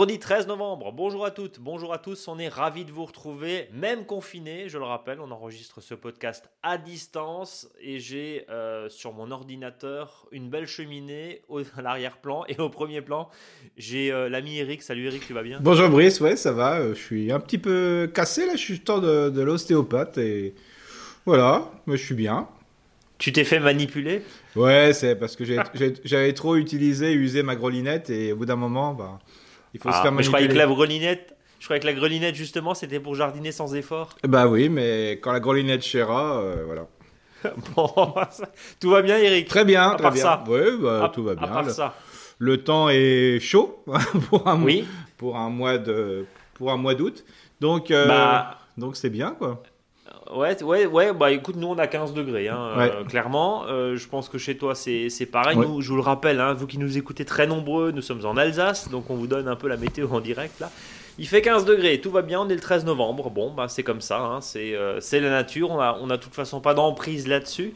Vendredi 13 novembre, bonjour à toutes, bonjour à tous, on est ravis de vous retrouver, même confiné, je le rappelle, on enregistre ce podcast à distance et j'ai euh, sur mon ordinateur une belle cheminée au, à l'arrière-plan et au premier plan, j'ai euh, l'ami Eric, salut Eric, tu vas bien? Bonjour Brice, ouais ça va, euh, je suis un petit peu cassé là, je suis temps de, de l'ostéopathe et voilà, mais je suis bien. Tu t'es fait manipuler? Ouais, c'est parce que j'avais trop utilisé, usé ma grelinette et au bout d'un moment, bah, il faut se Ah, faire mais je croyais que la grelinette, je croyais que la grelinette justement c'était pour jardiner sans effort. Bah oui, mais quand la grelinette chéra, euh, voilà. Bon, tout va bien Eric Très bien, À très part bien. ça. Ouais, bah, À- tout va À bien. part Le, ça, le temps est chaud pour un mois, oui. pour un mois de pour un mois d'août. Donc euh, Bah, donc c'est bien quoi. Ouais, ouais, ouais, bah écoute, nous on a 15 degrés, hein, Ouais. euh, clairement. Euh, je pense que chez toi c'est pareil. Ouais. Nous, je vous le rappelle, hein, vous qui nous écoutez très nombreux, nous sommes en Alsace, donc on vous donne un peu la météo en direct là. Il fait 15 degrés, tout va bien, on est le 13 novembre. Bon, bah c'est comme ça, hein, c'est euh, c'est la nature, on a, on a de toute façon pas d'emprise là-dessus.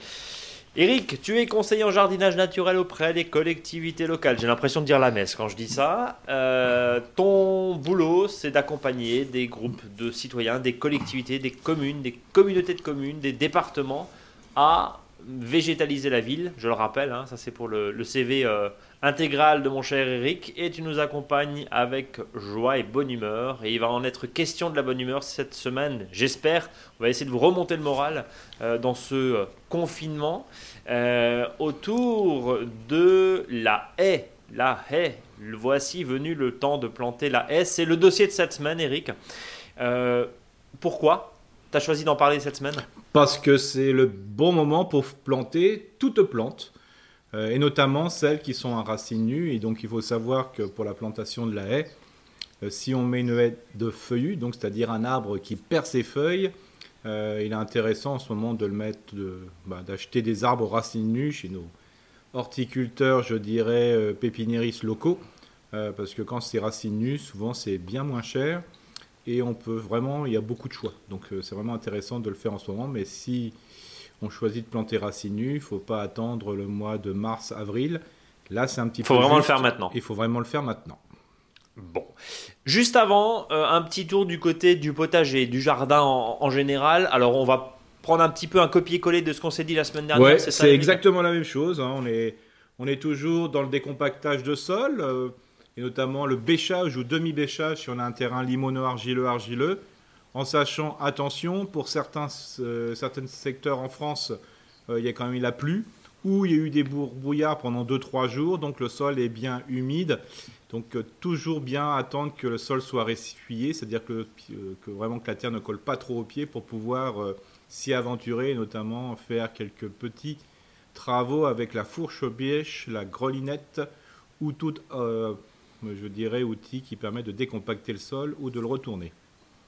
Eric, tu es conseiller en jardinage naturel auprès des collectivités locales. J'ai l'impression de dire la messe quand je dis ça. Euh, ton boulot, c'est d'accompagner des groupes de citoyens, des collectivités, des communes, des communautés de communes, des départements à végétaliser la ville. Je le rappelle, hein, ça c'est pour le, CV euh, intégral de mon cher Eric. Et tu nous accompagnes avec joie et bonne humeur. Et il va en être question de la bonne humeur cette semaine, j'espère. On va essayer de vous remonter le moral euh, dans ce euh, confinement autour de la haie. La haie. Voici venu le temps de planter la haie. C'est le dossier de cette semaine, Eric. Pourquoi? Tu as choisi d'en parler cette semaine Parce que c'est le bon moment pour planter toute plante, euh, et notamment celles qui sont à racines nues. Et donc il faut savoir que pour la plantation de la haie, euh, si on met une haie de feuillus, donc c'est-à-dire un arbre qui perd ses feuilles, euh, il est intéressant en ce moment de le mettre, bah, d'acheter des arbres racines nues chez nos horticulteurs, je dirais pépiniéristes locaux, parce que quand c'est racines nues, souvent c'est bien moins cher et on peut vraiment, il y a beaucoup de choix. Donc euh, c'est vraiment intéressant de le faire en ce moment, mais si on choisit de planter racines nues, il ne faut pas attendre le mois de mars, avril. Là, c'est un petit Il faut peu vraiment le faire maintenant. Il faut vraiment le faire maintenant. Bon. Juste avant, euh, un petit tour du côté du potager, du jardin en, en général. Alors, on va prendre un petit peu un copier-coller de ce qu'on s'est dit la semaine dernière. Ouais, c'est exactement la même chose. hein. On, est, on est toujours dans le décompactage de sol, euh, et notamment le bêchage ou demi-bêchage si on a un terrain limono-argileux, argileux, en sachant, attention, pour certains, euh, certains secteurs en France, euh, il y a quand même eu la pluie, ou il y a eu des brouillards pendant 2-3 jours, donc le sol est bien humide. Donc euh, toujours bien attendre que le sol soit ressuyé, c'est-à-dire que, vraiment que la terre ne colle pas trop aux pieds pour pouvoir s'y aventurer, et notamment faire quelques petits travaux avec la fourche bêche, la grelinette ou tout, euh, je dirais, outil qui permet de décompacter le sol ou de le retourner.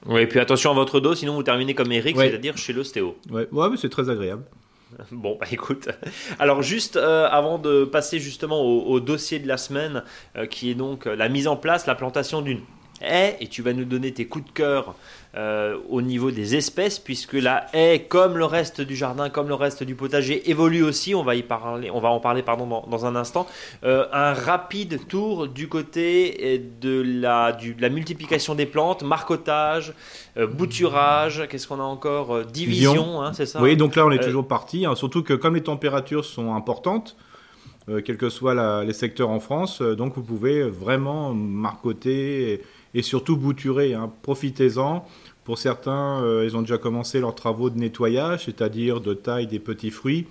Oui, et puis attention à votre dos, sinon vous terminez comme Eric, Ouais. c'est-à-dire chez l'ostéo. Ouais, ouais mais c'est très agréable. Bon, bah écoute. Alors, juste euh, avant de passer justement au, au dossier de la semaine, euh, qui est donc la mise en place, la plantation d'une haie, et tu vas nous donner tes coups de cœur euh, au niveau des espèces, puisque la haie, comme le reste du jardin, comme le reste du potager, évolue aussi. On va y parler, on va en parler pardon dans, dans un instant. Euh, un rapide tour du côté euh, de la, du- de la multiplication des plantes, marcotage, euh, bouturage. Qu'est-ce qu'on a encore Division, hein, c'est ça. Oui, donc là on est toujours parti, hein, surtout que comme les températures sont importantes, quels que soient les secteurs en France, donc vous pouvez vraiment marcoter et, et surtout bouturer. hein. Profitez-en. Pour certains, euh, ils ont déjà commencé leurs travaux de nettoyage, c'est-à-dire de taille des petits fruits,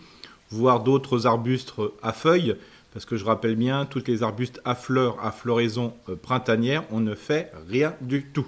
voire d'autres arbustes à feuilles. Parce que je rappelle bien, toutes les arbustes à fleurs, à floraison euh, printanière, on ne fait rien du tout.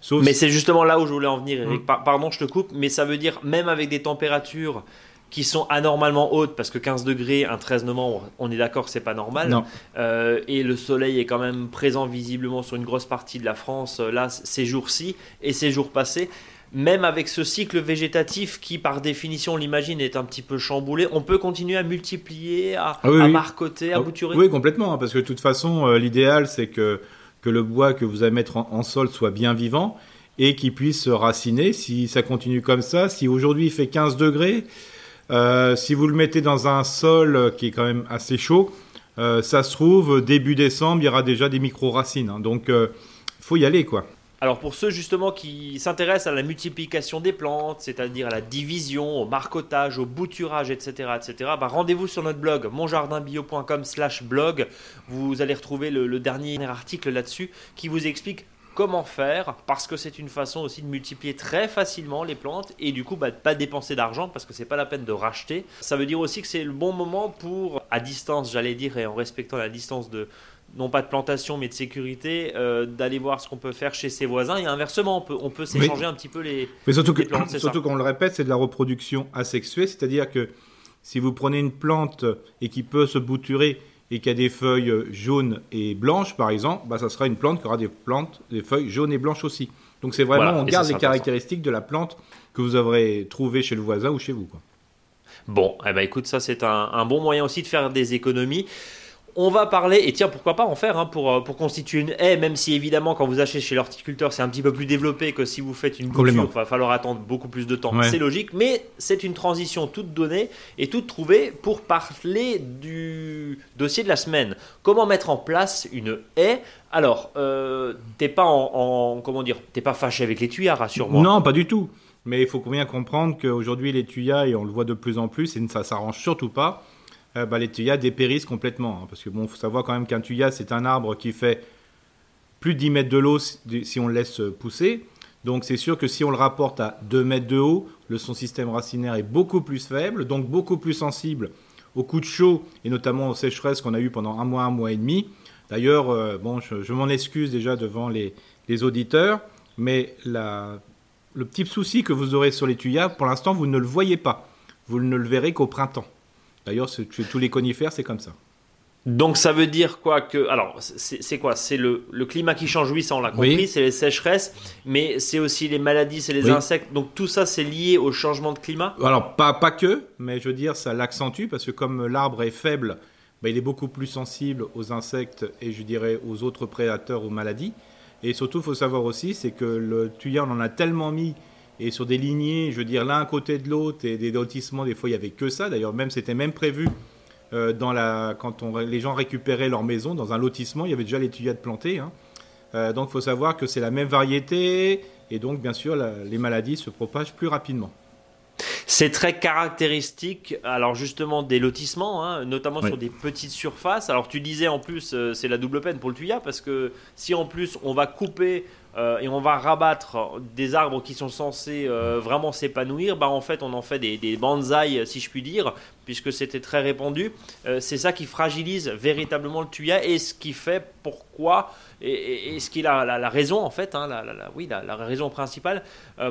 Sauf Mais c'est justement là où je voulais en venir, Eric. Mm. Par- Pardon, je te coupe, mais ça veut dire même avec des températures qui sont anormalement hautes, parce que 15 degrés, un 13 novembre, on est d'accord que c'est pas normal. Non. Euh, et le soleil est quand même présent visiblement sur une grosse partie de la France, euh, là, ces jours-ci et ces jours passés. Même avec ce cycle végétatif qui, par définition, on l'imagine, est un petit peu chamboulé, on peut continuer à multiplier, à, Ah oui, à oui. marcoter, à Ah, bouturer. Oui, complètement, hein, parce que de toute façon, euh, l'idéal, c'est que, que le bois que vous allez mettre en, en sol soit bien vivant et qu'il puisse se raciner. Si ça continue comme ça, si aujourd'hui il fait 15 degrés, euh, si vous le mettez dans un sol euh, qui est quand même assez chaud, euh, ça se trouve, début décembre, il y aura déjà des micro-racines. hein. donc, euh, faut y aller quoi. Alors pour ceux justement qui s'intéressent à la multiplication des plantes, c'est-à-dire à la division, au marcotage, au bouturage, etc., etc., bah rendez-vous sur notre blog monjardinbio.com/blog. Vous allez retrouver le, dernier article là-dessus qui vous explique comment faire, parce que c'est une façon aussi de multiplier très facilement les plantes et du coup bah, de pas dépenser d'argent parce que c'est pas la peine de racheter. Ça veut dire aussi que c'est le bon moment pour, à distance, j'allais dire, et en respectant la distance de non pas de plantation mais de sécurité, euh, d'aller voir ce qu'on peut faire chez ses voisins et inversement, on peut, on peut s'échanger un petit peu les, mais surtout que, Surtout qu'on le répète, c'est de la reproduction asexuée, c'est-à-dire que si vous prenez une plante et qui peut se bouturer et qui a des feuilles jaunes et blanches, par exemple, bah, ça sera une plante qui aura des, plantes, des feuilles jaunes et blanches aussi. Donc c'est vraiment, on garde les caractéristiques de la plante que vous aurez trouvée chez le voisin ou chez vous. Quoi. Bon, eh ben, écoute, ça c'est un, un, bon moyen aussi de faire des économies on va parler, et tiens, pourquoi pas en faire hein, pour, euh, pour constituer une haie, même si évidemment, quand vous achetez chez l'horticulteur, c'est un petit peu plus développé que si vous faites une bouture, il va falloir attendre beaucoup plus de temps. C'est logique, mais c'est une transition toute donnée et toute trouvée pour parler du dossier de la semaine. Comment mettre en place une haie? Alors, euh, t'es pas en, comment dire, t'es pas fâché avec les tuyas, rassure-moi. Non, pas du tout. Mais il faut bien comprendre qu'aujourd'hui les tuyas, et on le voit de plus en plus, et ça s'arrange surtout pas, euh, bah, les tuyas dépérissent complètement. Hein, parce que bon, faut savoir quand même qu'un tuya, c'est un arbre qui fait plus de 10 mètres de l'eau si on le laisse pousser. Donc c'est sûr que si on le rapporte à 2 mètres de haut, le, son système racinaire est beaucoup plus faible, donc beaucoup plus sensible aux coups de chaud et notamment aux sécheresses qu'on a eues pendant un mois, un mois et demi. D'ailleurs, euh, bon, je, m'en excuse déjà devant les, auditeurs, mais le petit souci que vous aurez sur les tuyas, pour l'instant, vous ne le voyez pas. Vous ne le verrez qu'au printemps. D'ailleurs, tous les conifères, c'est comme ça. Donc ça veut dire quoi que alors c'est quoi? C'est le, climat qui change, oui, ça on l'a compris, c'est les sécheresses, mais c'est aussi les maladies, c'est les insectes. Donc tout ça c'est lié au changement de climat? Alors pas pas que, mais je veux dire ça l'accentue parce que comme l'arbre est faible, bah, il est beaucoup plus sensible aux insectes et je dirais aux autres prédateurs aux maladies. Et surtout, il faut savoir aussi, c'est que le tuyau, on en a tellement mis et sur des lignées, je veux dire, l'un à côté de l'autre, et des lotissements, des fois, il n'y avait que ça. D'ailleurs, même c'était même prévu euh, dans la, quand on, les gens récupéraient leur maison, dans un lotissement, il y avait déjà les tuyades plantées. Hein. Euh, donc, il faut savoir que c'est la même variété, et donc, bien sûr, les maladies se propagent plus rapidement. C'est très caractéristique, alors justement des lotissements, hein, notamment sur des petites surfaces. Alors tu disais en plus, euh, c'est la double peine pour le tuya parce que si en plus on va couper euh, et on va rabattre des arbres qui sont censés euh, vraiment s'épanouir, bah en fait on en fait des, des bonsaïs si je puis dire, puisque c'était très répandu. Euh, c'est ça qui fragilise véritablement le tuya et ce qui fait pourquoi et, ce qui est la, la, raison en fait, hein, la, oui la, raison principale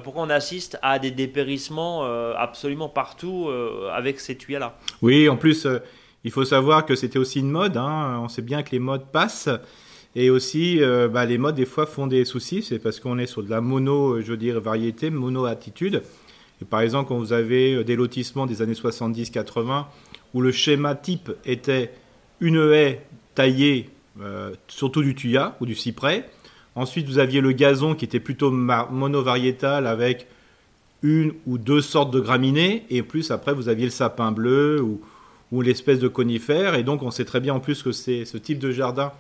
pourquoi on assiste à des dépérissements absolument partout avec ces tuyas là. Oui, en plus il faut savoir que c'était aussi une mode. Hein. On sait bien que les modes passent. Et aussi, euh, bah, les modes, des fois, font des soucis. C'est parce qu'on est sur de la mono, je veux dire, variété, mono-attitude. Et par exemple, quand vous avez euh, des lotissements des années 70-80, où le schéma type était une haie taillée, euh, surtout du tuya ou du cyprès. Ensuite, vous aviez le gazon qui était plutôt mono-variétal avec une ou deux sortes de graminées. Et plus, après, vous aviez le sapin bleu ou, ou l'espèce de conifère. Et donc, on sait très bien en plus que c'est ce type de jardin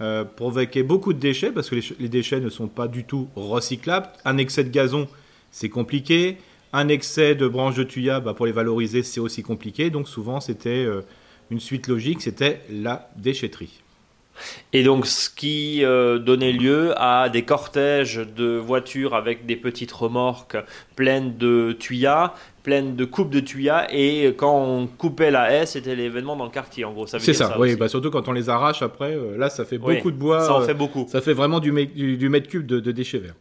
euh, provoquer beaucoup de déchets parce que les, déchets ne sont pas du tout recyclables. Un excès de gazon, c'est compliqué. Un excès de branches de tuya, bah, pour les valoriser, c'est aussi compliqué. Donc souvent, c'était euh, une suite logique, c'était la déchetterie. Et donc, ce qui euh, donnait lieu à des cortèges de voitures avec des petites remorques pleines de tuyas, pleines de coupes de tuyas, et quand on coupait la haie, c'était l'événement dans le quartier, en gros. C'est ça, oui, bah, surtout quand on les arrache après, euh, là, ça fait beaucoup de bois. Ça en fait beaucoup. Ça fait vraiment du, du, mètre cube de, de déchets verts.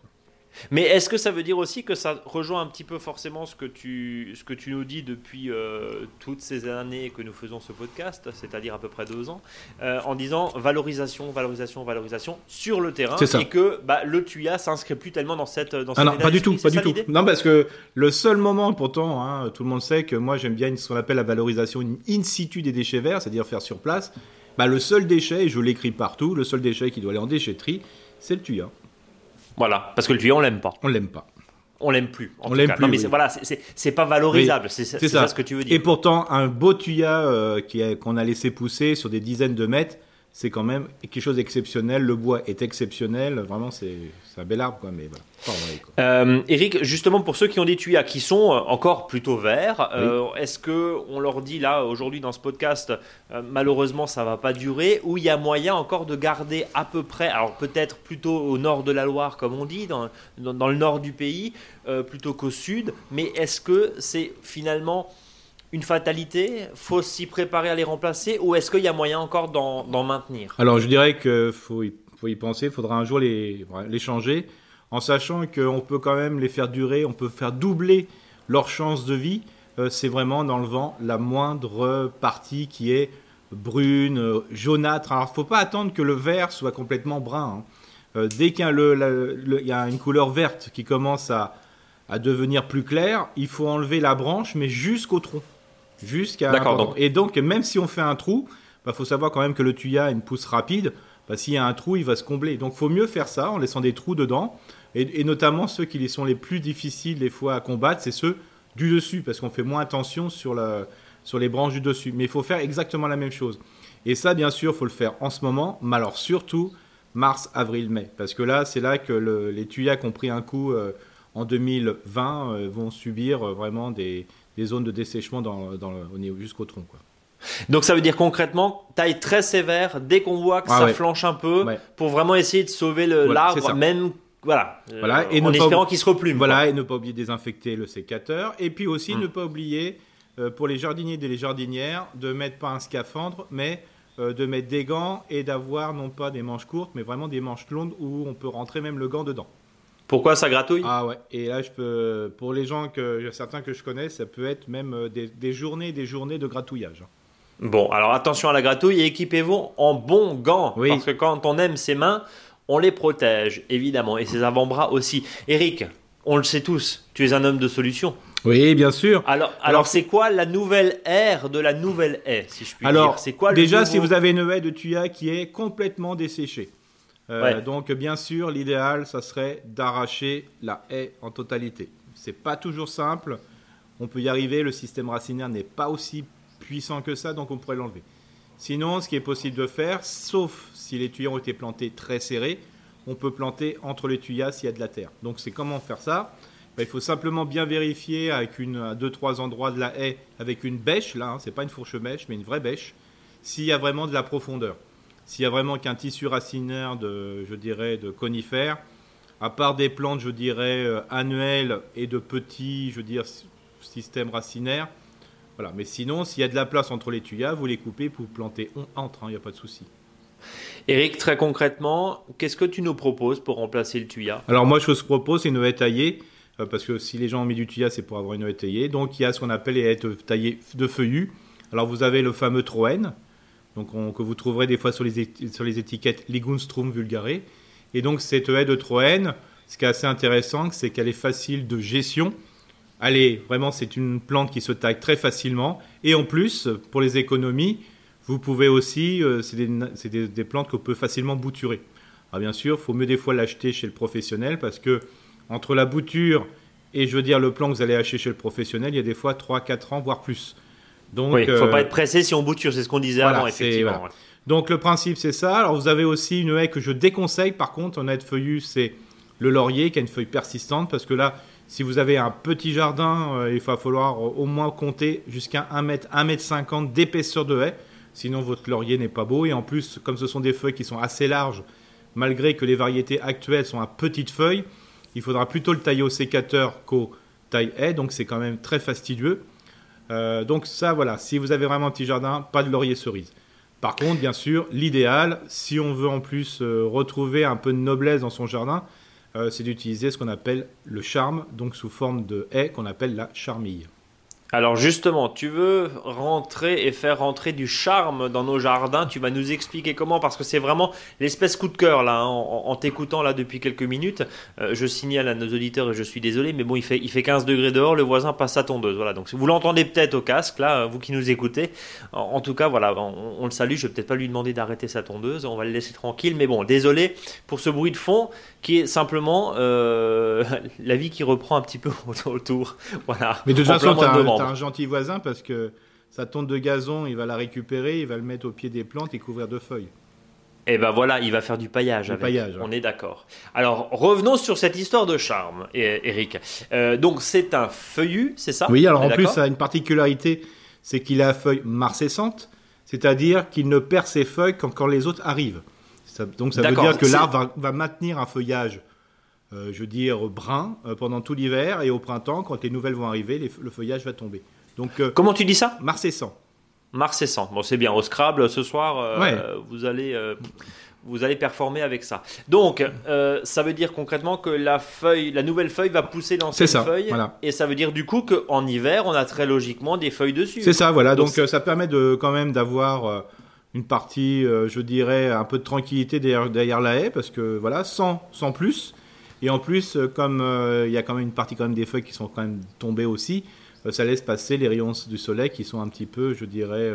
Mais est-ce que ça veut dire aussi que ça rejoint un petit peu forcément ce que tu, ce que tu nous dis depuis euh, toutes ces années que nous faisons ce podcast, c'est-à-dire à peu près deux ans, euh, en disant valorisation, valorisation, valorisation sur le terrain, et que bah, le tuya s'inscrit plus tellement dans cette dans ah non, pas du tout, pas du tout. Non, parce que le seul moment, pourtant, hein, tout le monde sait que moi j'aime bien ce qu'on appelle la valorisation in situ des déchets verts, c'est-à-dire faire sur place. Bah, le seul déchet, et je l'écris partout, le seul déchet qui doit aller en déchetterie, c'est le tuya. Voilà, parce que le tuyau, on l'aime pas. On l'aime pas. On l'aime plus. on l'aime plus. Non, mais voilà, c'est pas valorisable. C'est ça. ce que tu veux dire. Et pourtant, un beau tuya euh, qu'on a laissé pousser sur des dizaines de mètres, c'est quand même quelque chose d'exceptionnel. Le bois est exceptionnel. Vraiment, c'est un bel arbre, quoi. Mais voilà. Euh, Eric, justement, pour ceux qui ont des tuyas qui sont euh, encore plutôt verts, euh, est-ce que on leur dit là aujourd'hui dans ce podcast, malheureusement, ça va pas durer, ou il y a moyen encore de garder à peu près, alors peut-être plutôt au nord de la Loire, comme on dit, dans, dans le nord du pays, plutôt qu'au sud, mais est-ce que c'est finalement une fatalité Faut s'y préparer à les remplacer ou est-ce qu'il y a moyen encore d'en maintenir? Alors je dirais qu'il faut, y, y penser, il faudra un jour les, changer en sachant qu'on peut quand même les faire durer, on peut faire doubler leur chance de vie. Euh, c'est vraiment dans le vent la moindre partie qui est brune, jaunâtre. Alors il ne faut pas attendre que le vert soit complètement brun. Hein. Euh, dès qu'il y, a une couleur verte qui commence à, à devenir plus claire, il faut enlever la branche, mais jusqu'au tronc. Jusqu'à D'accord. Et donc, même si on fait un trou, il bah, faut savoir quand même que le tuyau a une pousse rapide. Bah, s'il y a un trou, il va se combler. Donc, faut mieux faire ça en laissant des trous dedans. Et, notamment ceux qui sont les plus difficiles des fois à combattre, c'est ceux du dessus, parce qu'on fait moins attention sur, sur les branches du dessus. Mais il faut faire exactement la même chose. Et ça, bien sûr, il faut le faire en ce moment, mais alors surtout mars, avril, mai. Parce que là, c'est là que les tuyaux qui ont pris un coup euh, en 2020 euh, vont subir euh, vraiment des, des zones de dessèchement dans, dans jusqu'au tronc. Quoi. Donc ça veut dire concrètement taille très sévère dès qu'on voit que ah ça flanche un peu pour vraiment essayer de sauver l'arbre même voilà, voilà et en espérant qu'il se replume. Voilà et ne pas oublier de désinfecter le sécateur et puis aussi hum. ne pas oublier euh, pour les jardiniers et les jardinières de mettre pas un scaphandre mais euh, de mettre des gants et d'avoir non pas des manches courtes mais vraiment des manches longues où on peut rentrer même le gant dedans. Pourquoi ça gratouille? Ah ouais. Et là, je peux, pour les gens que certains que je connais, ça peut être même euh, des, des journées, des journées de gratouillage. Bon, alors attention à la gratouille et équipez-vous en bons gants, oui. parce que quand on aime ses mains, on les protège évidemment et ses avant-bras aussi. Eric, on le sait tous, tu es un homme de solution. Oui, bien sûr. Alors, alors, c'est quoi la nouvelle ère de la nouvelle haie, si je puis alors, dire? C'est quoi Déjà, si vous avez une haie de tuya qui est complètement desséchée, euh, donc bien sûr, l'idéal, ça serait d'arracher la haie en totalité. C'est pas toujours simple. On peut y arriver. Le système racinaire n'est pas aussi puissant que ça, donc on pourrait l'enlever. Sinon, ce qui est possible de faire, sauf si les tuyaux ont été plantés très serrés, on peut planter entre les tuyaux s'il y a de la terre. Donc c'est comment faire ça? Ben, Il faut simplement bien vérifier avec une, à deux trois endroits de la haie avec une bêche, là, hein, c'est pas une fourche bêche, mais une vraie bêche, s'il y a vraiment de la profondeur. S'il y a vraiment qu'un tissu racinaire de, je dirais, de conifères, à part des plantes, je dirais, euh, annuelles et de petits, je veux dire, systèmes racinaires, voilà. Mais sinon, s'il y a de la place entre les tuyas, vous les coupez pour planter entre, il hein, n'y a pas de souci. Eric, très concrètement, qu'est-ce que tu nous proposes pour remplacer le tuya? Alors moi, je vous propose une haie taillée, euh, parce que si les gens ont mis du tuya, c'est pour avoir une haie taillée. Donc il y a ce qu'on appelle les haies taillées de feuillus. Alors vous avez le fameux Troène, donc que vous trouverez des fois sur les, sur les étiquettes Ligunstrum vulgare. Et donc cette haie de Troène, ce qui est assez intéressant, c'est qu'elle est facile de gestion. Allez, vraiment, c'est une plante qui se taille très facilement. Et en plus, pour les économies, vous pouvez aussi, euh, c'est des, des, plantes qu'on peut facilement bouturer. Alors bien sûr, il faut mieux des fois l'acheter chez le professionnel parce que entre la bouture et je veux dire le plan que vous allez acheter chez le professionnel, il y a des fois 3-4 ans, voire plus. Donc, il ne faut euh, pas être pressé si on bouture, c'est ce qu'on disait avant, effectivement. Donc le principe c'est ça. Alors vous avez aussi une haie que je déconseille par contre en haie de feuillu, c'est le laurier qui a une feuille persistante parce que là, si vous avez un petit jardin, euh, il va falloir au moins compter jusqu'à 1 mètre, 1 mètre 50 d'épaisseur de haie. Sinon votre laurier n'est pas beau et en plus comme ce sont des feuilles qui sont assez larges, malgré que les variétés actuelles sont à petites feuilles, il faudra plutôt le tailler au sécateur qu'au taille haie, donc c'est quand même très fastidieux. Euh, donc ça, voilà, si vous avez vraiment un petit jardin, pas de laurier cerise. Par contre, bien sûr, l'idéal, si on veut en plus euh, retrouver un peu de noblesse dans son jardin, euh, c'est d'utiliser ce qu'on appelle le charme, donc sous forme de haie qu'on appelle la charmille. Alors justement, tu veux rentrer et faire rentrer du charme dans nos jardins? Tu vas nous expliquer comment, parce que c'est vraiment l'espèce coup de cœur là, hein, en, t'écoutant là depuis quelques minutes. Euh, je signale à nos auditeurs et je suis désolé, mais bon, il fait, il fait 15 degrés dehors, le voisin passe sa tondeuse. Voilà, donc vous l'entendez peut-être au casque là, vous qui nous écoutez. En, tout cas, voilà, on, le salue. Je vais peut-être pas lui demander d'arrêter sa tondeuse, on va le laisser tranquille. Mais bon, désolé pour ce bruit de fond qui est simplement euh, la vie qui reprend un petit peu autour. Voilà. Mais de toute façon, un gentil voisin parce que sa tonte de gazon, il va la récupérer, il va le mettre au pied des plantes et couvrir de feuilles. Et ben voilà, il va faire du paillage. Du avec. paillage, ouais. On est d'accord. Alors revenons sur cette histoire de charme, eh, Eric. Euh, donc c'est un feuillu, c'est ça? Oui, alors en plus, ça a une particularité, c'est qu'il a la feuille marcescente, c'est-à-dire qu'il ne perd ses feuilles qu'en quand les autres arrivent. Ça- donc ça veut dire que l'arbre va, va maintenir un feuillage, je veux dire, brun euh, pendant tout l'hiver, et au printemps, quand les nouvelles vont arriver, les- le feuillage va tomber. Donc, euh, Comment tu dis ça? Marcescent. Marcescent. Bon, c'est bien. Au Scrabble, ce soir, euh, Ouais. vous allez. euh, vous allez performer avec ça. Donc, euh, ça veut dire concrètement que la feuille, la nouvelle feuille va pousser l'ancienne C'est ça, feuille, voilà. et ça veut dire du coup qu'en hiver, on a très logiquement des feuilles dessus. C'est ça, voilà. Donc, Donc, euh, ça permet de quand même d'avoir euh, une partie, euh, je dirais, un peu de tranquillité derrière, derrière la haie, parce que voilà, sans, sans plus. Et en plus, euh, comme euh, il y a quand même une partie quand même des feuilles qui sont quand même tombées aussi, euh, ça laisse passer les rayons du soleil qui sont un petit peu, je dirais,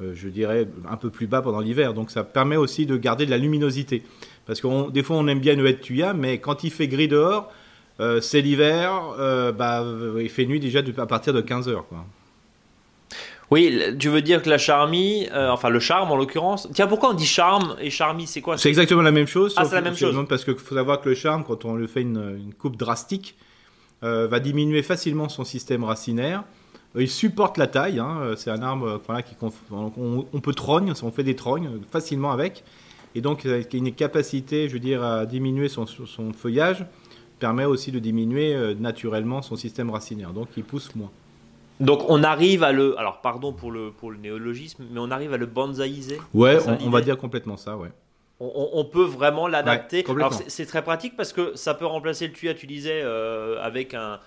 je dirais, un peu plus bas pendant l'hiver. Donc ça permet aussi de garder de la luminosité. Parce que des fois, on aime bien de tuya, mais quand il fait gris dehors, c'est l'hiver, bah, il fait nuit déjà à partir de 15 heures. Quoi. Oui, tu veux dire que la charmie, euh, enfin le charme en l'occurrence. Tiens, pourquoi on dit charme et charmie C'est quoi? C'est exactement la même chose. Ah, c'est la même chose. non, Parce qu'il faut savoir que le charme, quand on lui fait une, une coupe drastique, euh, va diminuer facilement son système racinaire. Euh, Il supporte la taille. hein, C'est un arbre voilà, qui conf- on, on peut trogne, on fait des trognes facilement avec. Et donc, une capacité, je veux dire, à diminuer son, son feuillage, permet aussi de diminuer euh, naturellement son système racinaire. Donc, il pousse moins. Donc on arrive à le. Alors pardon pour le, pour le néologisme, mais on arrive à le bonsaïser. Ouais, on, on va dire complètement ça, ouais. On, peut vraiment l'adapter. Ouais, c'est- très pratique parce que ça peut remplacer le tuya, tu disais, euh, avec un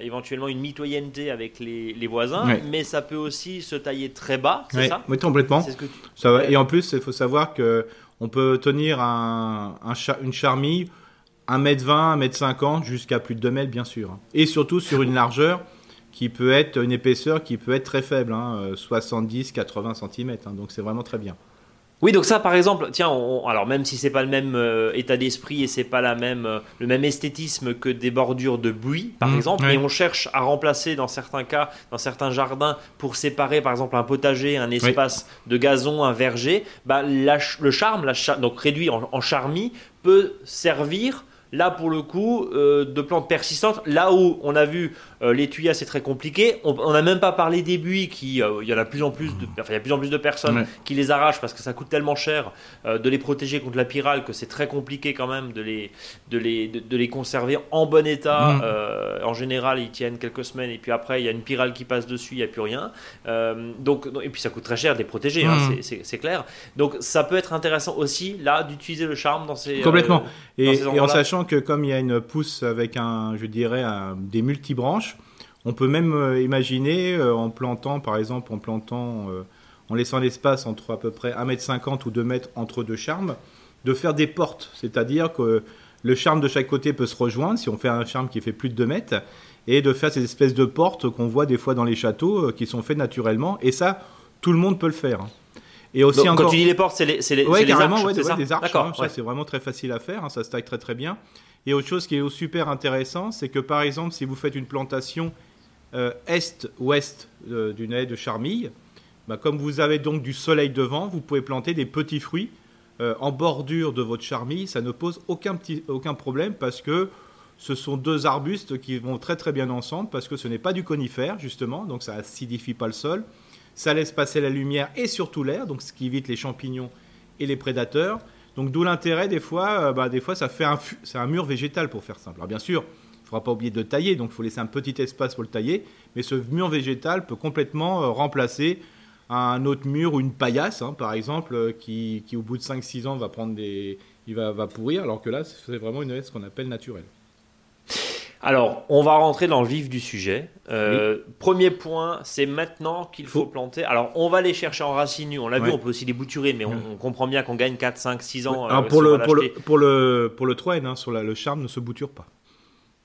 éventuellement une mitoyenneté avec les, les voisins, Ouais. mais ça peut aussi se tailler très bas, c'est Ouais, ça? Oui, complètement. C'est ce que tu- Ça va. Ouais. Et en plus, il faut savoir que on peut tenir un, un une charmille 1m20, 1m50 jusqu'à plus de 2 mètres, bien sûr. Et surtout sur une largeur qui peut être, une épaisseur qui peut être très faible, hein, euh, 70, 80 cm. donc c'est vraiment très bien. Oui, donc ça, par exemple, tiens, on- alors même si c'est pas le même euh, état d'esprit et c'est pas la même, euh, le même esthétisme que des bordures de buis, par Mmh, exemple, ouais. et on cherche à remplacer dans certains cas, dans certains jardins, pour séparer, par exemple, un potager, un espace de gazon, un verger, bah, la le charme, la donc réduit en, en charmie, peut servir. Là, pour le coup, euh, de plantes persistantes, là où on a vu euh, les tuyas, c'est très compliqué. On n'a même pas parlé des buis, qui, euh, il y en a de plus en plus de, enfin, il y a plus en plus de personnes Ouais. qui les arrachent parce que ça coûte tellement cher de les protéger contre la pyrale que c'est très compliqué quand même de les, de les, de, de les conserver en bon état. Mm. Euh, en général, ils tiennent quelques semaines et puis après, il y a une pyrale qui passe dessus, il n'y a plus rien. Donc, et puis ça coûte très cher de les protéger, hein, Mm. c'est- clair. Donc ça peut être intéressant aussi là d'utiliser le charme dans ces. Complètement. Et, ces et en endroits-là. Que comme il y a une pousse avec un, je dirais, un- des multibranches, on peut même euh, imaginer euh, en plantant, par exemple, en plantant, euh, en laissant l'espace entre à peu près 1m50 ou 2 mètres entre deux charmes, de faire des portes. C'est-à-dire que le charme de chaque côté peut se rejoindre, si on fait un charme qui fait plus de 2 mètres, et de faire ces espèces de portes qu'on voit des fois dans les châteaux, qui sont faites naturellement. Et ça, tout le monde peut le faire. Et aussi Donc, encore... Quand tu dis les portes, c'est les, c'est les, Ouais, c'est les carrément, arches, ouais, c'est ouais, ça des arches. D'accord. hein, ça, c'est vraiment très facile à faire. hein, ça se taille très très bien. Et autre chose qui est super intéressant, c'est que par exemple, si vous faites une plantation euh, est-ouest euh, d'une haie de charmille, bah, comme vous avez donc du soleil devant, vous pouvez planter des petits fruits euh, en bordure de votre charmille. Ça ne pose aucun, petit, aucun problème parce que ce sont deux arbustes qui vont très très bien ensemble parce que ce n'est pas du conifère justement, donc ça acidifie pas le sol. Ça laisse passer la lumière et surtout l'air, donc ce qui évite les champignons et les prédateurs. Donc d'où l'intérêt des fois, euh, bah, des fois ça fait un, c'est un mur végétal pour faire simple. Alors bien sûr, il ne faudra pas oublier de tailler, donc il faut laisser un petit espace pour le tailler, mais ce mur végétal peut complètement euh, remplacer un autre mur ou une paillasse, hein, par exemple, euh, qui, qui, au bout de 5-6 ans va prendre des, il va, va pourrir, alors que là c'est vraiment une haie ce qu'on appelle naturelle. Alors, on va rentrer dans le vif du sujet. Euh, Premier point, c'est maintenant qu'il faut Faut- planter. Alors, on va les chercher en racines nues. On l'a vu, on peut aussi les bouturer, mais on, Ouais. on comprend bien qu'on gagne 4, 5, 6 ans. Alors euh, pour, si le, pour, le, pour, le, pour le troène, hein, sur la- le charme ne se bouture pas.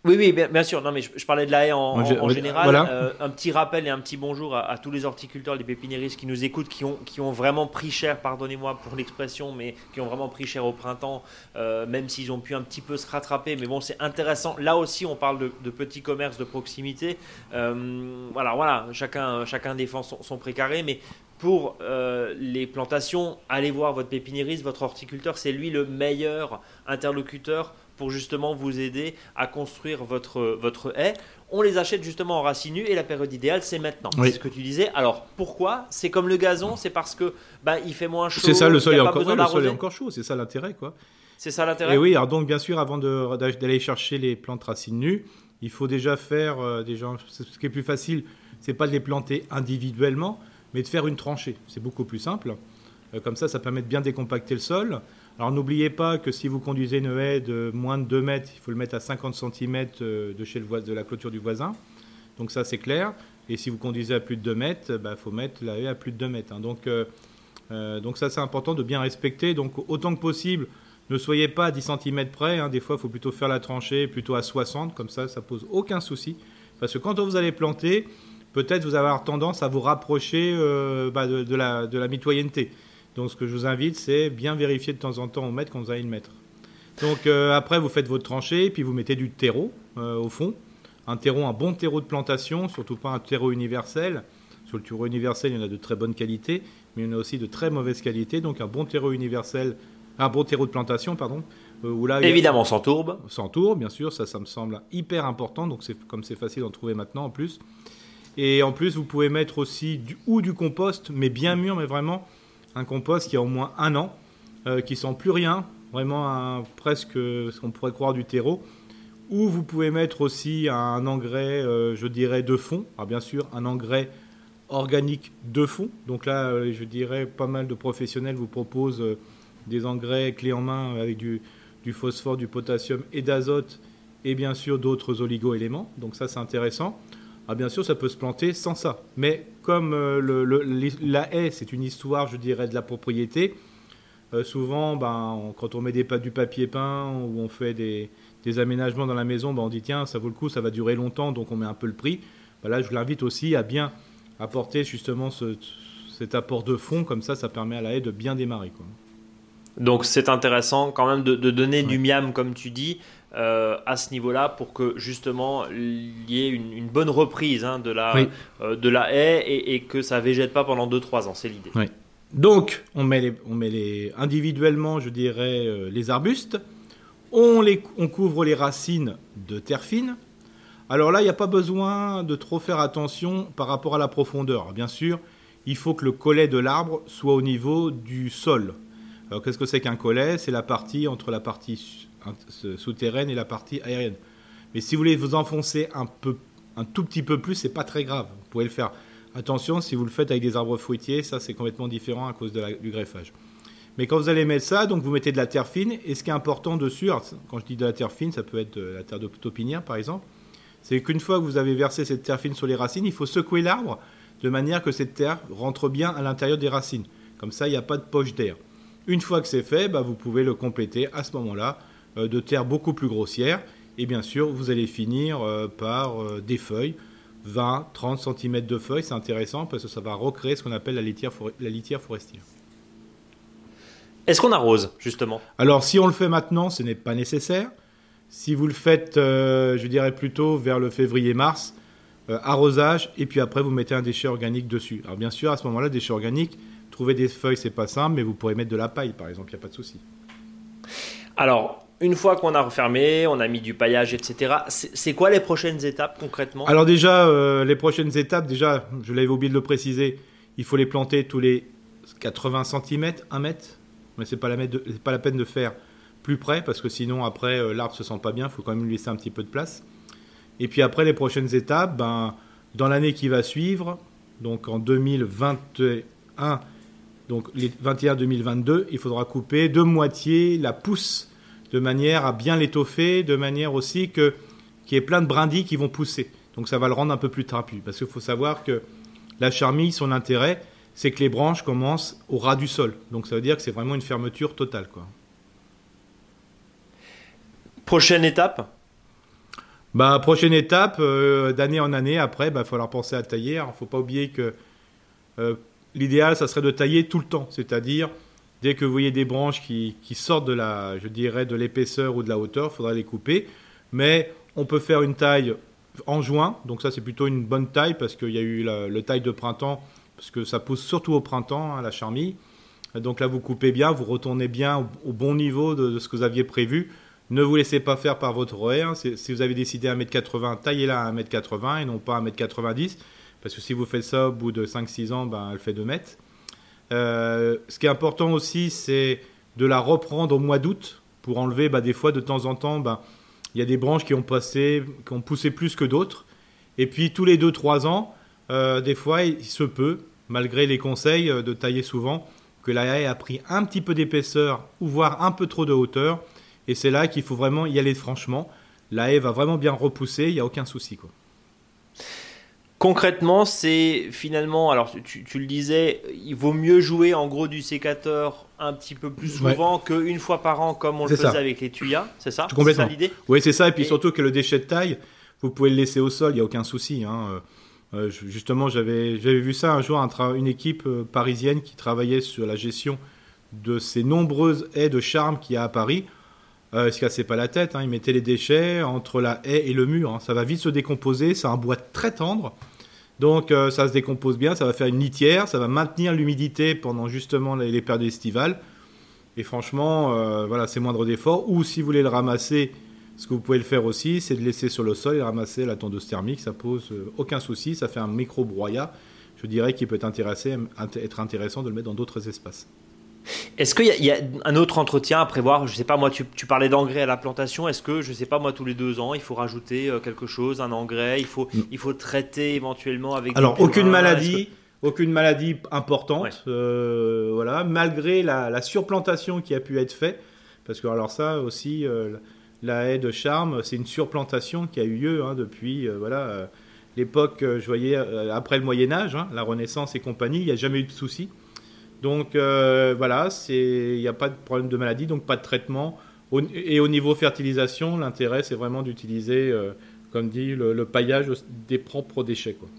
Oui, oui, bien, bien sûr. Non, mais je, je parlais de la haie en, En en- gé- en général. voilà. Euh, un petit rappel et un petit bonjour à, à tous les horticulteurs, les pépiniéristes qui nous écoutent, qui ont, qui ont vraiment pris cher, pardonnez-moi pour l'expression, mais qui ont vraiment pris cher au printemps, euh, même s'ils ont pu un petit peu se rattraper. Mais bon, c'est intéressant. Là aussi, on parle de, de petits commerces de proximité. Euh, voilà, voilà. Chacun, chacun défend son, son précaré, mais pour euh, les plantations, allez voir votre pépiniériste, votre horticulteur, c'est lui le meilleur interlocuteur pour justement vous aider à construire votre, votre haie. On les achète justement en racines nues et la période idéale c'est maintenant. C'est ce que tu disais. Alors pourquoi? C'est comme le gazon, c'est parce que bah, il fait moins chaud. C'est ça, le sol, est encore, le sol est encore chaud, c'est ça l'intérêt quoi. C'est ça l'intérêt? Et oui, alors donc bien sûr avant d'aller chercher les plantes racines nues, il faut déjà faire euh, déjà ce qui est plus facile, c'est pas de les planter individuellement, mais de faire une tranchée. C'est beaucoup plus simple. Euh, comme ça, ça permet de bien décompacter le sol. Alors n'oubliez pas que si vous conduisez une haie de moins de 2 mètres, il faut le mettre à 50 cm euh, de, chez le de la clôture du voisin. Donc ça, c'est clair. Et si vous conduisez à plus de 2 mètres, il bah, faut mettre la haie à plus de 2 mètres. Hein. Donc, euh, donc ça, c'est important de bien respecter. Donc autant que possible, ne soyez pas à 10 cm près. Hein. Des fois, il faut plutôt faire la tranchée plutôt à 60. Comme ça, ça pose aucun souci. Parce que quand vous allez planter, peut-être vous avoir tendance à vous rapprocher euh, bah, de, la, de, la, mitoyenneté. Donc ce que je vous invite, c'est bien vérifier de temps en temps au mètre quand vous allez le mettre. Donc euh, après, vous faites votre tranchée, puis vous mettez du terreau euh, au fond. Un terreau, un bon terreau de plantation, surtout pas un terreau universel. Sur le terreau universel, il y en a de très bonne qualité, mais il y en a aussi de très mauvaise qualité. Donc un bon terreau universel, un bon terreau de plantation, pardon. Où là, Évidemment, sans tourbe. Sans tourbe, bien sûr, ça, ça me semble hyper important. Donc c'est comme c'est facile d'en trouver maintenant en plus. Et en plus, vous pouvez mettre aussi du, ou du compost, mais bien mûr, mais vraiment un compost qui a au moins un an, euh, qui sent plus rien, vraiment presque ce qu'on pourrait croire du terreau. Ou vous pouvez mettre aussi un engrais, euh, je dirais, de fond. Alors bien sûr, un engrais organique de fond. Donc là, euh, je dirais, pas mal de professionnels vous proposent des engrais clés en main avec du, du phosphore, du potassium et d'azote, et bien sûr d'autres oligo-éléments. Donc ça, c'est intéressant. Ah, bien sûr, ça peut se planter sans ça. Mais comme euh, la haie, c'est une histoire, je dirais, de la propriété, euh, souvent, ben, quand on met des, du papier peint ou on fait des, aménagements dans la maison, ben, on dit tiens, ça vaut le coup, ça va durer longtemps, donc on met un peu le prix. Ben là, je l'invite aussi à bien apporter justement cet apport de fond, comme ça, ça permet à la haie de bien démarrer. Donc c'est intéressant quand même de, donner du miam, comme tu dis, euh, à ce niveau-là pour que justement il y ait une, bonne reprise hein, de, la, euh, de la haie et, que ça végète pas pendant 2-3 ans, c'est l'idée. Donc on met, les, on met les, individuellement, je dirais, euh, les arbustes, on, les, on couvre les racines de terre fine. Alors là, il n'y a pas besoin de trop faire attention par rapport à la profondeur. Bien sûr, il faut que le collet de l'arbre soit au niveau du sol. Alors qu'est-ce que c'est qu'un collet? C'est la partie entre la partie souterraine et la partie aérienne. Mais si vous voulez vous enfoncer un, peu, un tout petit peu plus, c'est pas très grave. Vous pouvez le faire. Attention, si vous le faites avec des arbres fruitiers, ça c'est complètement différent à cause du greffage. Mais quand vous allez mettre ça, donc vous mettez de la terre fine. Et ce qui est important dessus, quand je dis de la terre fine, ça peut être de la terre de taupinière par exemple, c'est qu'une fois que vous avez versé cette terre fine sur les racines, il faut secouer l'arbre de manière que cette terre rentre bien à l'intérieur des racines. Comme ça, il n'y a pas de poche d'air. Une fois que c'est fait, bah, vous pouvez le compléter à ce moment-là euh, de terre beaucoup plus grossière. Et bien sûr, vous allez finir euh, par euh, des feuilles, 20, 30 cm de feuilles. C'est intéressant parce que ça va recréer ce qu'on appelle la litière, la litière forestière. Est-ce qu'on arrose, justement? Alors, si on le fait maintenant, ce n'est pas nécessaire. Si vous le faites, je dirais plutôt vers le février-mars, arrosage, et puis après, vous mettez un déchet organique dessus. Alors, bien sûr, à ce moment-là, déchet organique, trouver des feuilles, c'est pas simple, mais vous pourrez mettre de la paille, par exemple, il n'y a pas de souci. Alors, une fois qu'on a refermé, on a mis du paillage, etc. C'est quoi les prochaines étapes concrètement? Alors déjà, euh, les prochaines étapes, déjà, je l'avais oublié de le préciser, il faut les planter tous les 80 cm, 1 mètre. Mais c'est pas, la pas la peine de faire plus près parce que sinon après euh, l'arbre se sent pas bien, il faut quand même lui laisser un petit peu de place. Et puis après les prochaines étapes, ben, dans l'année qui va suivre, donc en 2021, donc les 21-2022, il faudra couper de moitié la pousse de manière à bien l'étoffer, de manière aussi que qu'il y ait plein de brindilles qui vont pousser. Donc ça va le rendre un peu plus trapu. Parce qu'il faut savoir que la charmille, son intérêt, c'est que les branches commencent au ras du sol. Donc ça veut dire que c'est vraiment une fermeture totale. Quoi. Prochaine étape? Bah, Prochaine étape, euh, d'année en année, après, il bah, va falloir penser à tailler. Il ne faut pas oublier que euh, l'idéal, ça serait de tailler tout le temps. C'est-à-dire Dès que vous voyez des branches qui, sortent de la, je dirais, de l'épaisseur ou de la hauteur, il faudra les couper. Mais on peut faire une taille en juin, donc ça c'est plutôt une bonne taille parce qu'il y a eu le taille de printemps, parce que ça pousse surtout au printemps, hein, la charmille. Donc là, vous coupez bien, vous retournez bien au, bon niveau de, ce que vous aviez prévu. Ne vous laissez pas faire par votre horaire. Si vous avez décidé à 1m80, taillez-la à 1m80 et non pas à 1m90. Parce que si vous faites ça au bout de 5-6 ans, ben, elle fait 2 mètres. Euh, ce qui est important aussi, c'est de la reprendre au mois d'août pour enlever ben, des fois de temps en temps. Ben, il y a des branches qui ont, passé, qui ont poussé plus que d'autres. Et puis tous les 2-3 ans, euh, des fois, il se peut, malgré les conseils euh, de tailler souvent, que la haie a pris un petit peu d'épaisseur ou voire un peu trop de hauteur. Et c'est là qu'il faut vraiment y aller franchement. La haie va vraiment bien repousser, il n'y a aucun souci. Quoi. Concrètement, c'est finalement, alors tu, le disais, il vaut mieux jouer en gros du sécateur un petit peu plus souvent qu'une fois par an comme on le faisait avec les tuyas, c'est ça? C'est ça l'idée? Oui, c'est ça, et puis surtout que le déchet de taille, vous pouvez le laisser au sol, il n'y a aucun souci. Hein. Euh, justement, j'avais vu ça un jour, une équipe euh, parisienne qui travaillait sur la gestion de ces nombreuses haies de charme qu'il y a à Paris. Euh, ils se cassaient pas la tête, hein. ils mettaient les déchets entre la haie et le mur. Hein. Ça va vite se décomposer, c'est un bois très tendre. Donc euh, ça se décompose bien, ça va faire une litière, ça va maintenir l'humidité pendant justement les, périodes estivales. Et franchement, euh, voilà, c'est moindre d'effort. Ou si vous voulez le ramasser, ce que vous pouvez le faire aussi, c'est de laisser sur le sol et ramasser la tondeuse thermique. Ça pose euh, aucun souci, ça fait un micro broyat. Je dirais qu'il peut être intéressant de le mettre dans d'autres espaces. Est-ce qu'il y, a un autre entretien à prévoir? Je sais pas, moi, tu, parlais d'engrais à la plantation. Est-ce que, je sais pas, moi, tous les deux ans, il faut rajouter euh, quelque chose, un engrais? Il faut, mm. il faut traiter éventuellement avec. Alors, aucune maladie. Aucune maladie importante, euh, voilà, malgré la, surplantation qui a pu être faite, parce que alors ça aussi, euh, la haie de charme, c'est une surplantation qui a eu lieu hein, depuis, voilà, l'époque, je voyais après le Moyen Âge, hein, la Renaissance et compagnie, il n'y a jamais eu de souci. Donc euh, voilà, il n'y a pas de problème de maladie, donc pas de traitement. et au niveau fertilisation, l'intérêt c'est vraiment d'utiliser, euh, comme dit, le, paillage des propres déchets. Quoi.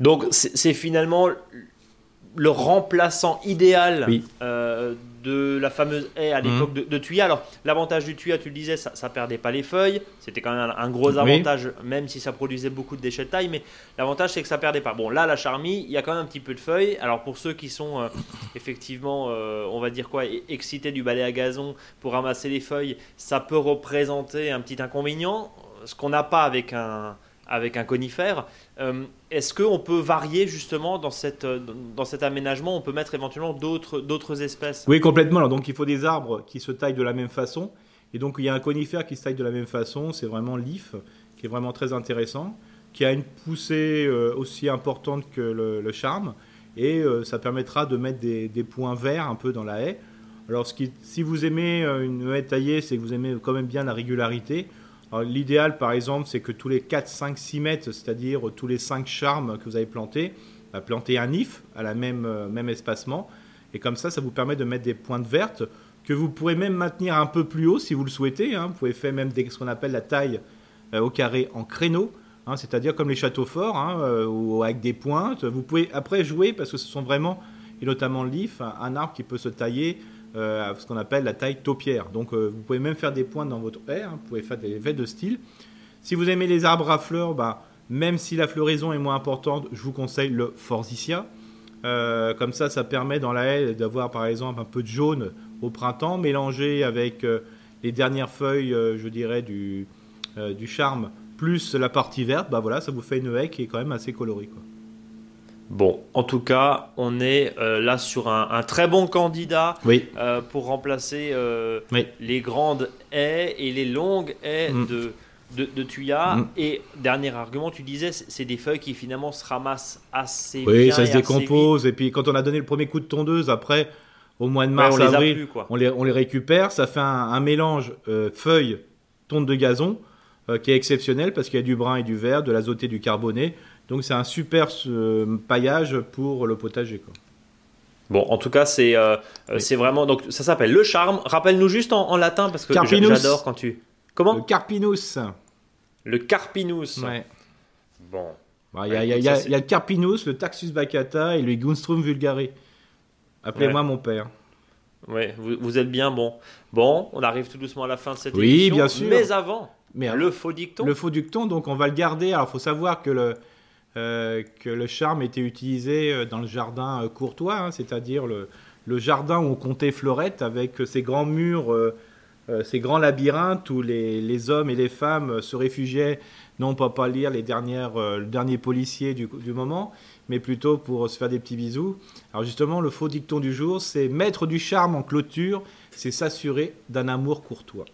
Donc c'est finalement le remplaçant idéal euh, de la fameuse haie à l'époque mhm. de, de, Alors, l'avantage du tuya, tu le disais, ça, ne perdait pas les feuilles. C'était quand même un, gros avantage, même si ça produisait beaucoup de déchets de taille. Mais l'avantage, c'est que ça perdait pas. Bon, là, la charmille, il y a quand même un petit peu de feuilles. Alors, pour ceux qui sont euh, effectivement, euh, on va dire quoi, excités du balai à gazon pour ramasser les feuilles, ça peut représenter un petit inconvénient. Ce qu'on n'a pas avec un avec un conifère. Euh, est-ce qu'on peut varier justement dans, cette, dans cet aménagement On peut mettre éventuellement d'autres espèces? Oui, complètement. donc il faut des arbres qui se taillent de la même façon. Et donc il y a un conifère qui se taille de la même façon. C'est vraiment l'if, qui est vraiment très intéressant, qui a une poussée euh, aussi importante que le, charme. Et euh, ça permettra de mettre des, des, points verts un peu dans la haie. Alors si vous aimez une haie taillée, c'est que vous aimez quand même bien la régularité. L'idéal, par exemple, c'est que tous les 4, 5, 6 mètres, c'est-à-dire tous les 5 charmes que vous avez plantés, bah, planter un if à la même, euh, même espacement. Et comme ça, ça vous permet de mettre des pointes vertes que vous pourrez même maintenir un peu plus haut si vous le souhaitez. Hein. Vous pouvez faire même ce qu'on appelle la taille euh, au carré en créneau, hein, c'est-à-dire comme les châteaux forts hein, euh, ou avec des pointes. Vous pouvez après jouer parce que ce sont vraiment, et notamment l'if, un arbre qui peut se tailler euh, ce qu'on appelle la taille taupière. Donc euh, vous pouvez même faire des pointes dans votre haie, hein. vous pouvez faire des effets de style. Si vous aimez les arbres à fleurs, bah, même si la floraison est moins importante, je vous conseille le forsythia. Euh, comme ça, ça permet dans la haie d'avoir par exemple un peu de jaune au printemps, mélangé avec les dernières feuilles, je dirais, du, du charme, plus la partie verte, bah voilà, ça vous fait une haie qui est quand même assez colorée. Bon, en tout cas, on est euh, là sur un, très bon candidat euh, pour remplacer euh, les grandes haies et les longues haies mm. de, de, Tuya. Mm. Et dernier argument, tu disais, c'est des feuilles qui finalement se ramassent assez oui, Oui, ça se décompose. Et puis quand on a donné le premier coup de tondeuse, après, au mois de mars, on avril, les on, les, on, les, récupère. Ça fait un, un mélange feuilles, tonte de gazon qui est exceptionnel parce qu'il y a du brun et du vert, de l'azoté, du carboné. Donc c'est un super euh, paillage pour le potager. Quoi. Bon, en tout cas, c'est euh, c'est vraiment. Donc, ça s'appelle le charme. Rappelle-nous juste en, latin, parce que j'adore quand tu. Comment? Le carpinus. Le carpinus. Ouais. Bon. Il y, a, y, a, le carpinus, le taxus baccata et le gunstrum vulgare. Appelez-moi mon père. Oui, vous, êtes bien bon. Bon, on arrive tout doucement à la fin de cette oui, émission. bien sûr. Mais avant, mais le faux dicton. Le faux dicton, donc on va le garder. Alors, il faut savoir que le, que le charme était utilisé dans le jardin courtois, hein, c'est-à-dire le, jardin où on comptait fleurettes avec ses grands murs, ces grands labyrinthes où les, hommes et les femmes se réfugiaient, non pas pas lire les dernières, le dernier policier du, du moment, mais plutôt pour se faire des petits bisous. Alors justement, le faux dicton du jour, c'est mettre du charme en clôture, c'est s'assurer d'un amour courtois.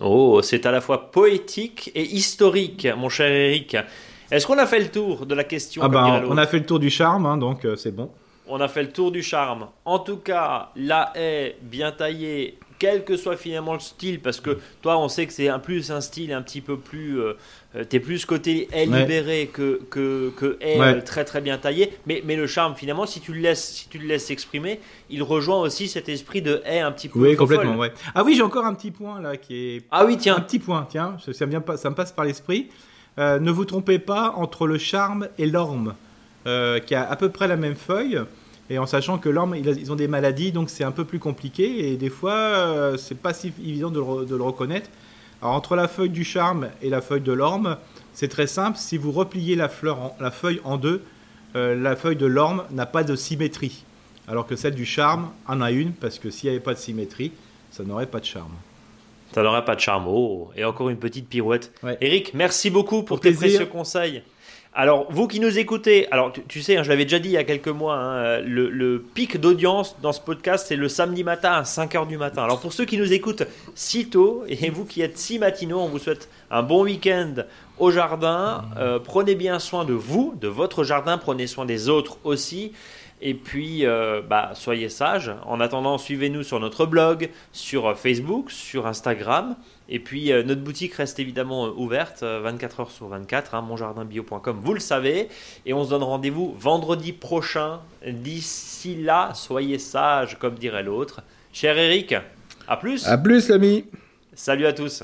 Oh, c'est à la fois poétique et historique, mon cher Eric. Est-ce qu'on a fait le tour de la question ah ben, On a fait le tour du charme, hein, donc euh, c'est bon. On a fait le tour du charme. En tout cas, la haie bien taillée, quel que soit finalement le style, parce que toi, on sait que c'est un plus un style un petit peu plus. Euh, euh, t'es plus côté haie libéré que, que, que haie très très bien taillé. Mais, mais le charme, finalement, si tu le laisses, si tu le laisses s'exprimer, il rejoint aussi cet esprit de haie un petit peu. Oui, complètement, ouais. Ah oui, j'ai encore un petit point là qui est. Ah oui, tiens. Un petit point, tiens, ça, vient pas, ça me passe par l'esprit. Euh, ne vous trompez pas entre le charme et l'orme, qui a à peu près la même feuille. Et en sachant que l'orme, ils ont des maladies, donc c'est un peu plus compliqué. Et des fois, euh, c'est pas si évident de le, reconnaître. Alors entre la feuille du charme et la feuille de l'orme, c'est très simple. Si vous repliez la, la feuille en deux, euh, la feuille de l'orme n'a pas de symétrie. Alors que celle du charme en a une, parce que s'il n'y avait pas de symétrie, ça n'aurait pas de charme. Ça n'aurait pas de charme. Oh, et encore une petite pirouette. Eric, merci beaucoup pour, tes précieux conseils. Alors, vous qui nous écoutez, alors tu, sais, hein, je l'avais déjà dit il y a quelques mois, hein, le, pic d'audience dans ce podcast, c'est le samedi matin à 5h du matin. Alors, pour ceux qui nous écoutent si tôt, et vous qui êtes si matinaux, on vous souhaite un bon week-end au jardin. Euh, prenez bien soin de vous, de votre jardin, prenez soin des autres aussi. Et puis, euh, bah, soyez sages. En attendant, suivez-nous sur notre blog, sur Facebook, sur Instagram. Et puis euh, notre boutique reste évidemment euh, ouverte 24 euh, heures sur 24, hein, monjardinbio.com, vous le savez. Et on se donne rendez-vous vendredi prochain. D'ici là, soyez sages, comme dirait l'autre. Cher Eric, à plus. À plus, l'ami. Salut à tous.